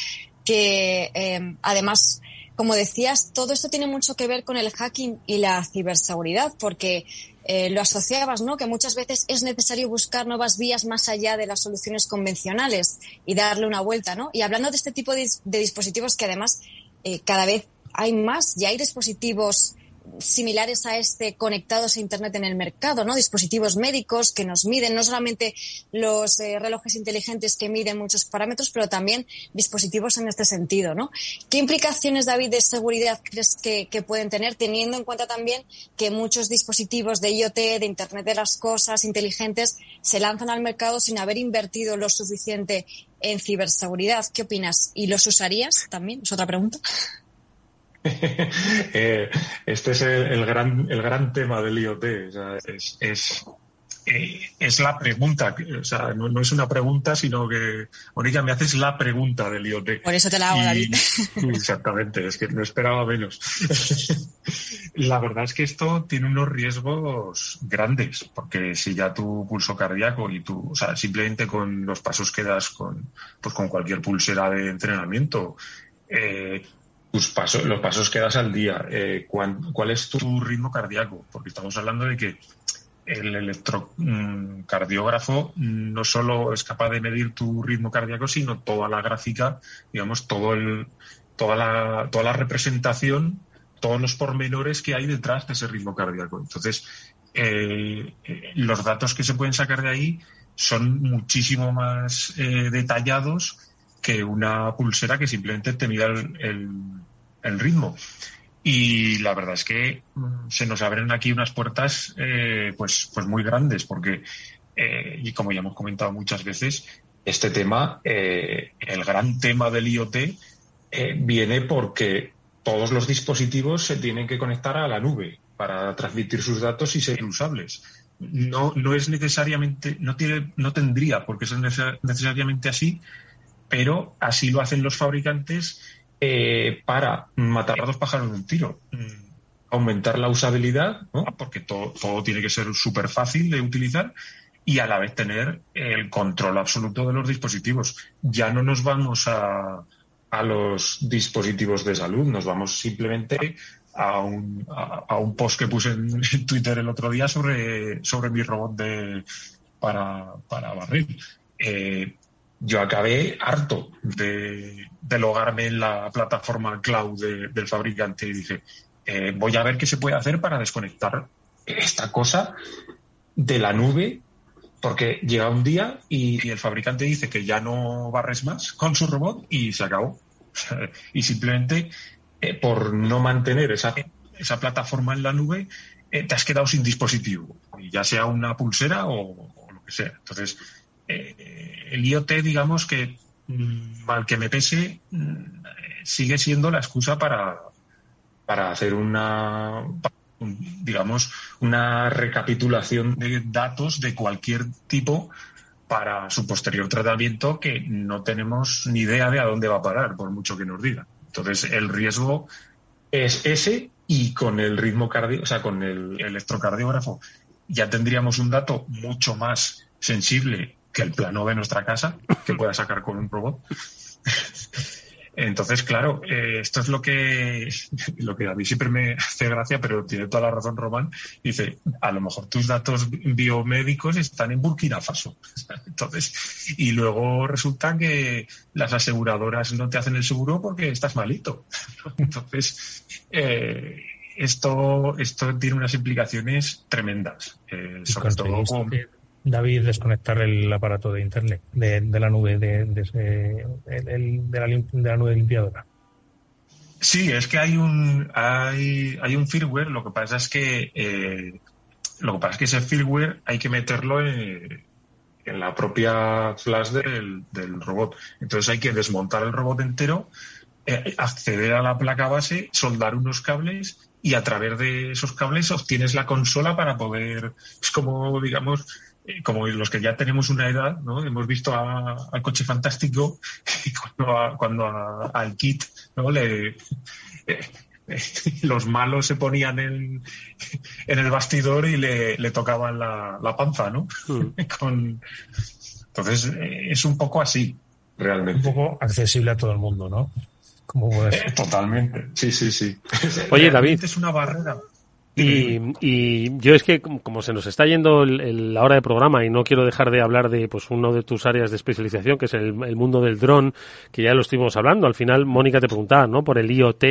que eh, además como decías, todo esto tiene mucho que ver con el hacking y la ciberseguridad, porque eh, lo asociabas, ¿no? Que muchas veces es necesario buscar nuevas vías más allá de las soluciones convencionales y darle una vuelta, ¿no? Y hablando de este tipo de, dispositivos que además eh, cada vez hay más, ya hay dispositivos similares a este conectados a Internet en el mercado, ¿no? Dispositivos médicos que nos miden, no solamente los eh, relojes inteligentes que miden muchos parámetros, pero también dispositivos en este sentido, ¿no? ¿Qué implicaciones, David, de seguridad crees que, pueden tener, teniendo en cuenta también que muchos dispositivos de IoT, de Internet de las Cosas inteligentes, se lanzan al mercado sin haber invertido lo suficiente en ciberseguridad? ¿Qué opinas? ¿Y los usarías también? Es otra pregunta. <laughs> Eh, este es el, gran, el gran tema del IoT. es, eh, es la pregunta, o sea, no, es una pregunta, sino que, Mónica, me haces la pregunta del IoT. Por eso te la hago, David. Exactamente, es que no esperaba menos. <laughs> la verdad es que esto tiene unos riesgos grandes, porque si ya tu pulso cardíaco y tú, o sea, simplemente con los pasos que das con, pues con cualquier pulsera de entrenamiento, eh, tus pasos, los pasos que das al día, eh, cuál es tu ritmo cardíaco, porque estamos hablando de que el electrocardiógrafo no solo es capaz de medir tu ritmo cardíaco, sino toda la gráfica, digamos, todo el, toda, la, toda la representación, todos los pormenores que hay detrás de ese ritmo cardíaco. Entonces, eh, eh, los datos que se pueden sacar de ahí son muchísimo más eh, detallados que una pulsera que simplemente te mida el, ritmo. Y la verdad es que mm, se nos abren aquí unas puertas eh, pues, pues muy grandes, porque, eh, y como ya hemos comentado muchas veces, este tema, eh, el gran tema del IoT, viene porque todos los dispositivos se tienen que conectar a la nube para transmitir sus datos y ser usables. No, no es necesariamente, no tiene, no tendría porque ser necesariamente así, pero así lo hacen los fabricantes eh, para matar a dos pájaros de un tiro. Mm, aumentar la usabilidad, porque todo, tiene que ser súper fácil de utilizar y a la vez tener el control absoluto de los dispositivos. Ya no nos vamos a, a los dispositivos de salud, nos vamos simplemente a un, a, un post que puse <laughs> en, Twitter el otro día sobre, sobre mi robot de, para, para barril. Eh, yo acabé harto de, logarme en la plataforma cloud del fabricante y dije, eh, voy a ver qué se puede hacer para desconectar esta cosa de la nube, porque llega un día y, el fabricante dice que ya no barres más con su robot y se acabó. <laughs> y simplemente eh, por no mantener esa, esa plataforma en la nube, eh, te has quedado sin dispositivo, ya sea una pulsera o, o lo que sea. Entonces, el IoT, digamos que, mm, mal que me pese, mm, sigue siendo la excusa para, para hacer una, digamos, una recapitulación de datos de cualquier tipo para su posterior tratamiento que no tenemos ni idea de a dónde va a parar, por mucho que nos diga. Entonces, el riesgo es ese y con el ritmo cardíaco, o sea, con el electrocardiógrafo, ya tendríamos un dato mucho más sensible que el plano de nuestra casa que pueda sacar con un robot. Entonces, claro, eh, esto es lo que, lo que a mí siempre me hace gracia, pero tiene toda la razón Román. Dice, a lo mejor tus datos biomédicos están en Burkina Faso. <laughs> Entonces, y luego resulta que las aseguradoras no te hacen el seguro porque estás malito. <laughs> Entonces, eh, esto, esto tiene unas implicaciones tremendas, eh, sobre todo con David desconectar el aparato de internet de, la nube de, la, nube limpiadora. Sí, es que hay un hay, hay un firmware. Lo que pasa es que eh, lo que pasa es que ese firmware hay que meterlo en, la propia flash del, robot. Entonces hay que desmontar el robot entero, eh, acceder a la placa base, soldar unos cables y a través de esos cables obtienes la consola para poder, es como digamos como los que ya tenemos una edad, ¿no? Hemos visto al coche fantástico y cuando, al kit, ¿no? Le, eh, los malos se ponían en, en el bastidor y le, le tocaban la, la, panza, ¿no? Hmm. <laughs> entonces, eh, es un poco así, realmente. Un poco accesible a todo el mundo, ¿no? Como eh, totalmente, sí, sí, sí. Oye, David. Es una barrera. Y, y, yo es que como se nos está yendo el, la hora de programa y no quiero dejar de hablar de pues uno de tus áreas de especialización que es el, mundo del dron que ya lo estuvimos hablando. Al final Mónica te preguntaba no por el IoT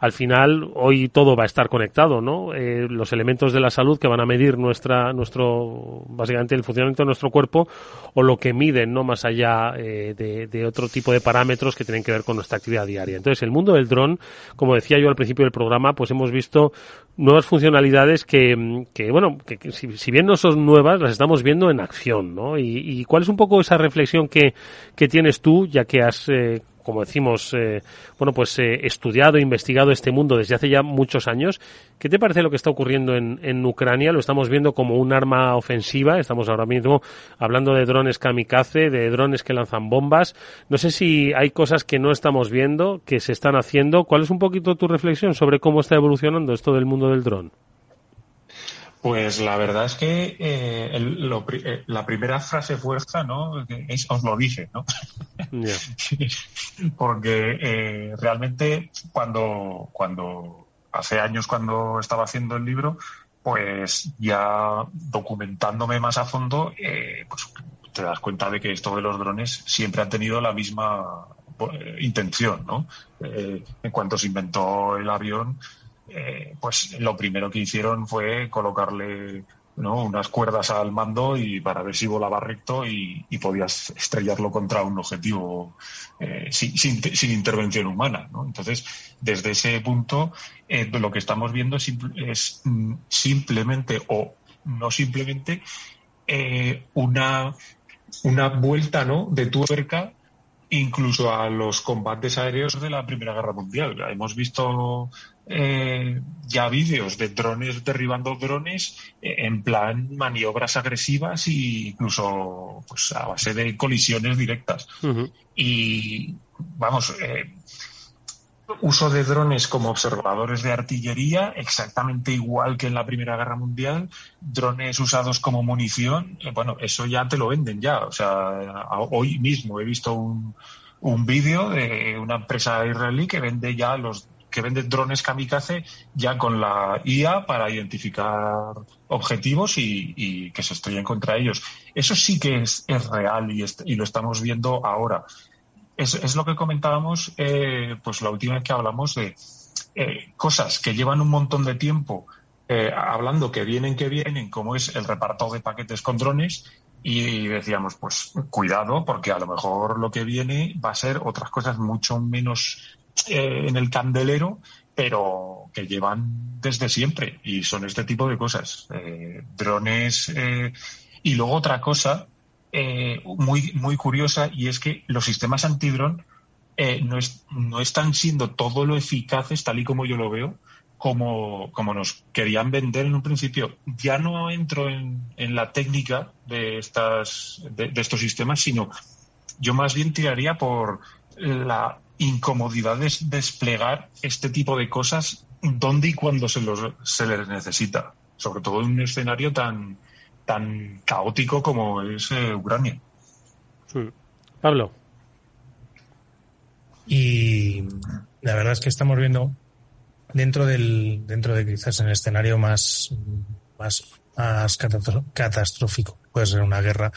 al final hoy todo va a estar conectado no eh, los elementos de la salud que van a medir nuestra nuestro básicamente el funcionamiento de nuestro cuerpo o lo que miden no más allá eh, de, de otro tipo de parámetros que tienen que ver con nuestra actividad diaria. Entonces el mundo del dron como decía yo al principio del programa pues hemos visto nuevas funcionalidades que, que bueno, que, si, bien no son nuevas, las estamos viendo en acción, ¿no? Y, cuál es un poco esa reflexión que, que tienes tú, ya que has eh, como decimos, eh, bueno, pues eh, estudiado, investigado este mundo desde hace ya muchos años. ¿Qué te parece lo que está ocurriendo en, en Ucrania? Lo estamos viendo como un arma ofensiva. Estamos ahora mismo hablando de drones kamikaze, de drones que lanzan bombas. No sé si hay cosas que no estamos viendo, que se están haciendo. ¿Cuál es un poquito tu reflexión sobre cómo está evolucionando esto del mundo del dron? Pues la verdad es que eh, eh, la primera frase fuerza, ¿no? Es os lo dije, ¿no? <laughs> Porque eh, realmente cuando, cuando hace años cuando estaba haciendo el libro, pues ya documentándome más a fondo, pues te das cuenta de que esto de los drones siempre ha tenido la misma intención, ¿no? en cuanto se inventó el avión, eh, pues lo primero que hicieron fue colocarle unas cuerdas al mando y para ver si volaba recto y, podías estrellarlo contra un objetivo eh, sin, intervención humana. Entonces, desde ese punto, eh, lo que estamos viendo es, mm, simplemente o no simplemente una, una vuelta ¿no? de tuerca incluso a los combates aéreos de la Primera Guerra Mundial. Hemos visto eh, ya vídeos de drones derribando drones eh, en plan maniobras agresivas e incluso pues, a base de colisiones directas. Y vamos, eh, uso de drones como observadores de artillería, exactamente igual que en la Primera Guerra Mundial, drones usados como munición, bueno, eso ya te lo venden ya. O sea, hoy mismo he visto un, un vídeo de una empresa israelí que vende ya los que vende drones kamikaze ya con la IA para identificar objetivos y, que se estrellen contra ellos. Eso sí que es, real y, lo estamos viendo ahora. Es, lo que comentábamos eh, pues la última vez que hablamos de eh, cosas que llevan un montón de tiempo eh, hablando que vienen, que vienen, como es el reparto de paquetes con drones y decíamos, pues cuidado, porque a lo mejor lo que viene va a ser otras cosas mucho menos eh, en el candelero, pero que llevan desde siempre y son este tipo de cosas. Eh, drones. Eh, y luego otra cosa muy, muy curiosa y es que los sistemas antidrón no, no están siendo todo lo eficaces, tal y como yo lo veo, como, como nos querían vender en un principio. Ya no entro en, en la técnica de, estas, de, estos sistemas, sino yo más bien tiraría por la incomodidad es desplegar este tipo de cosas donde y cuando se, los, se les necesita, sobre todo en un escenario tan, tan caótico como es eh, Ucrania. Pablo. Y la verdad es que estamos viendo dentro del dentro de quizás en el escenario más más, más catastrófico puede ser una guerra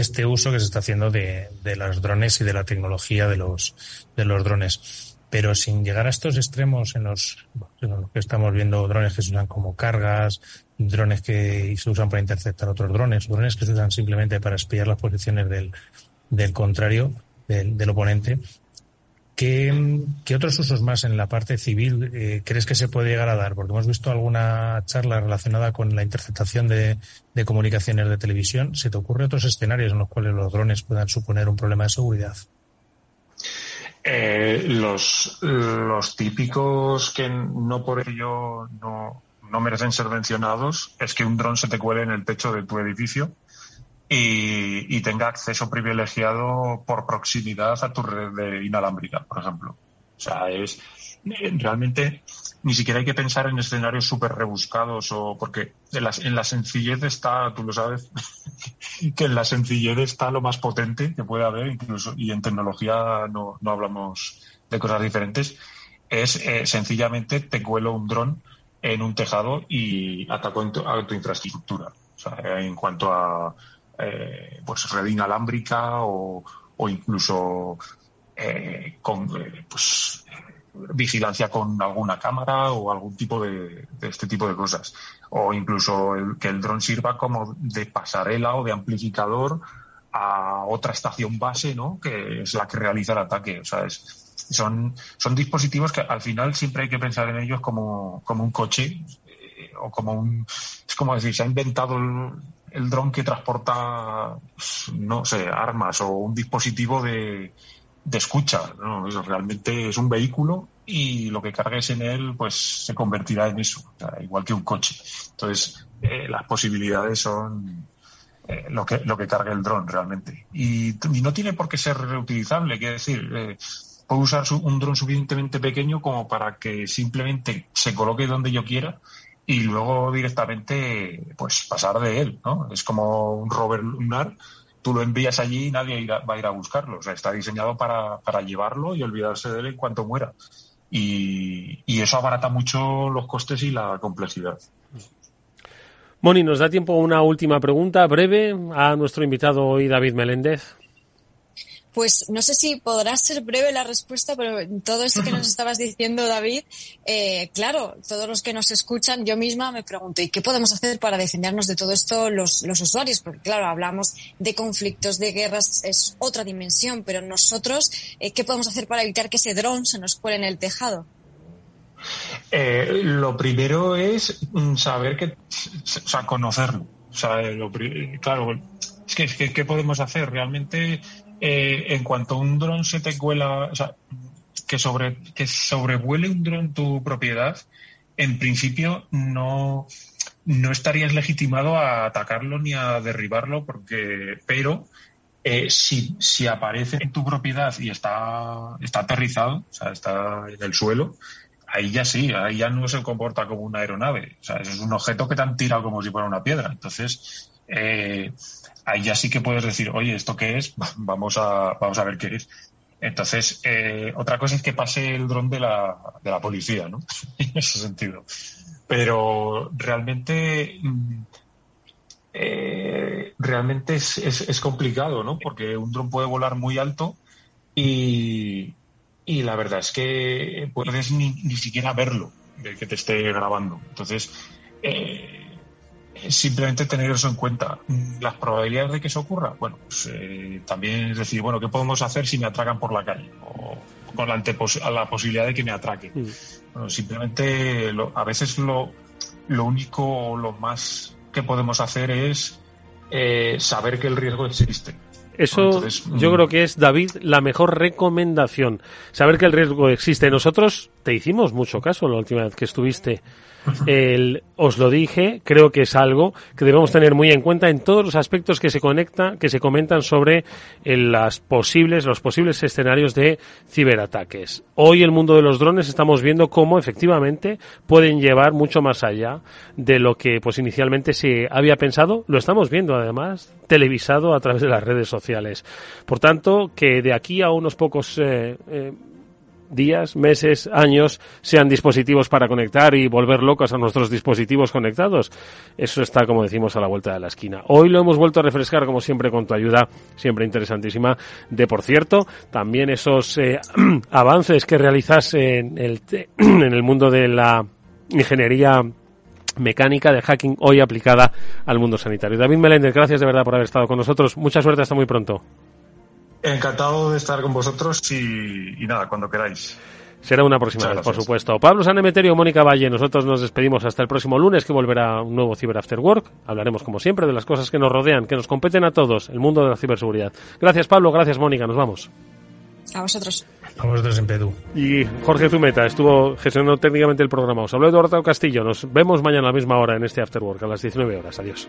este uso que se está haciendo de, de los drones y de la tecnología de los, de los drones. Pero sin llegar a estos extremos en los, en los que estamos viendo drones que se usan como cargas, drones que se usan para interceptar otros drones, drones que se usan simplemente para espiar las posiciones del, del contrario, del, del oponente, ¿Qué, otros usos más en la parte civil eh, crees que se puede llegar a dar? Porque hemos visto alguna charla relacionada con la interceptación de, comunicaciones de televisión. ¿Se te ocurre otros escenarios en los cuales los drones puedan suponer un problema de seguridad? Eh, los, típicos que no por ello no, no merecen ser mencionados es que un dron se te cuele en el techo de tu edificio y, tenga acceso privilegiado por proximidad a tu red de inalámbrica, por ejemplo. O sea, es realmente ni siquiera hay que pensar en escenarios súper rebuscados o porque en la, en la sencillez está, tú lo sabes, <laughs> que en la sencillez está lo más potente que puede haber, incluso, y en tecnología no, no hablamos de cosas diferentes, es eh, sencillamente te cuelo un dron en un tejado y ataco a tu infraestructura. O sea, en cuanto a eh, pues red inalámbrica o, o incluso eh, con eh, pues, vigilancia con alguna cámara o algún tipo de, este tipo de cosas. O incluso que el dron sirva como de pasarela o de amplificador a otra estación base, ¿no? Que es la que realiza el ataque. O sea, es, son, son dispositivos que al final siempre hay que pensar en ellos como, como un coche o como un. Es como decir, se ha inventado el, el dron que transporta, no sé, armas o un dispositivo de, de escucha. ¿no? realmente es un vehículo y lo que cargues en él pues se convertirá en eso, igual que un coche. Entonces, eh, las posibilidades son eh, lo, que, lo que cargue el dron realmente. Y, no tiene por qué ser reutilizable, quiere decir, eh, puedo usar un dron suficientemente pequeño como para que simplemente se coloque donde yo quiera y luego directamente pues pasar de él, ¿no? Es como un rover lunar tú lo envías allí y nadie va a ir a buscarlo. O sea, está diseñado para, para llevarlo y olvidarse de él en cuanto muera. Y, y, eso abarata mucho los costes y la complejidad. Moni, ¿nos da tiempo una última pregunta breve a nuestro invitado hoy, David Meléndez? Pues no sé si podrá ser breve la respuesta, pero todo esto que nos estabas diciendo, David, eh, claro, todos los que nos escuchan, yo misma me pregunto, ¿y qué podemos hacer para defendernos de todo esto los, los usuarios? Porque claro, hablamos de conflictos, de guerras, es otra dimensión, pero nosotros, eh, ¿qué podemos hacer para evitar que ese dron se nos cuele en el tejado? Eh, lo primero es mm, saber que, o sea, conocerlo. O sea, lo, claro, es que, ¿qué podemos hacer? Realmente eh, en cuanto un dron se te cuela, o sea, que, sobre, que sobrevuele un dron tu propiedad, en principio no, no estarías legitimado a atacarlo ni a derribarlo, porque, pero eh, si, si aparece en tu propiedad y está, está aterrizado, o sea, está en el suelo, ahí ya sí, ahí ya no se comporta como una aeronave. O sea, es un objeto que te han tirado como si fuera una piedra. Entonces, eh, ahí ya sí que puedes decir, oye, ¿esto qué es? <laughs> Vamos a, vamos a ver qué es. Entonces, eh, otra cosa es que pase el dron de la, de la policía, ¿no? <laughs> en ese sentido. Pero realmente, mm, eh, realmente es, es, complicado, ¿no? Porque un dron puede volar muy alto y, y la verdad es que puedes ni, ni siquiera verlo, que te esté grabando. Entonces, eh, simplemente tener eso en cuenta. Las probabilidades de que eso ocurra, bueno, pues eh, también es decir, bueno, ¿qué podemos hacer si me atracan por la calle? O con la, la posibilidad de que me atraquen. Mm. Bueno, simplemente a veces lo, lo único, lo más que podemos hacer es eh, saber que el riesgo existe. Eso yo mm. creo que es, David, la mejor recomendación. Saber que el riesgo existe. Nosotros te hicimos mucho caso la última vez que estuviste el, os lo dije, creo que es algo que debemos tener muy en cuenta en todos los aspectos que se conecta, que se comentan sobre las posibles, los posibles escenarios de ciberataques. Hoy el mundo de los drones estamos viendo cómo efectivamente pueden llevar mucho más allá de lo que pues inicialmente se había pensado. Lo estamos viendo además televisado a través de las redes sociales. Por tanto, que de aquí a unos pocos eh, eh, días, meses, años sean dispositivos para conectar y volver locos a nuestros dispositivos conectados. Eso está, como decimos, a la vuelta de la esquina. Hoy lo hemos vuelto a refrescar, como siempre, con tu ayuda, siempre interesantísima. De, por cierto, también esos eh, <clears throat> avances que realizas en el, <clears throat> en el mundo de la ingeniería mecánica de hacking hoy aplicada al mundo sanitario. David Meléndez, gracias de verdad por haber estado con nosotros. Mucha suerte, hasta muy pronto. Encantado de estar con vosotros y, nada, cuando queráis. Será una próxima vez, por supuesto. Pablo Sanemeterio, Mónica Valle, nosotros nos despedimos hasta el próximo lunes que volverá un nuevo Cyber After Work. Hablaremos, como siempre, de las cosas que nos rodean, que nos competen a todos, el mundo de la ciberseguridad. Gracias, Pablo. Gracias, Mónica. Nos vamos. A vosotros. A vosotros en Pedú. Y Jorge Zumeta estuvo gestionando técnicamente el programa. Os habló Eduardo Castillo. Nos vemos mañana a la misma hora en este After Work, a las 19 horas. Adiós.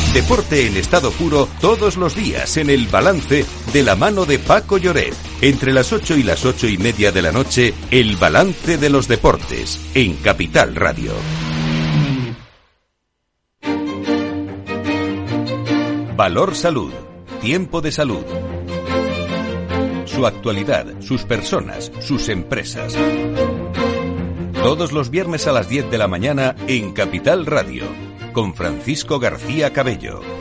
Deporte en estado puro todos los días en el balance de la mano de Paco Lloret. Entre las 8 y las ocho y media de la noche, el balance de los deportes en Capital Radio. Valor Salud. Tiempo de salud. Su actualidad, sus personas, sus empresas. Todos los viernes a las 10 de la mañana en Capital Radio, con Francisco García Cabello.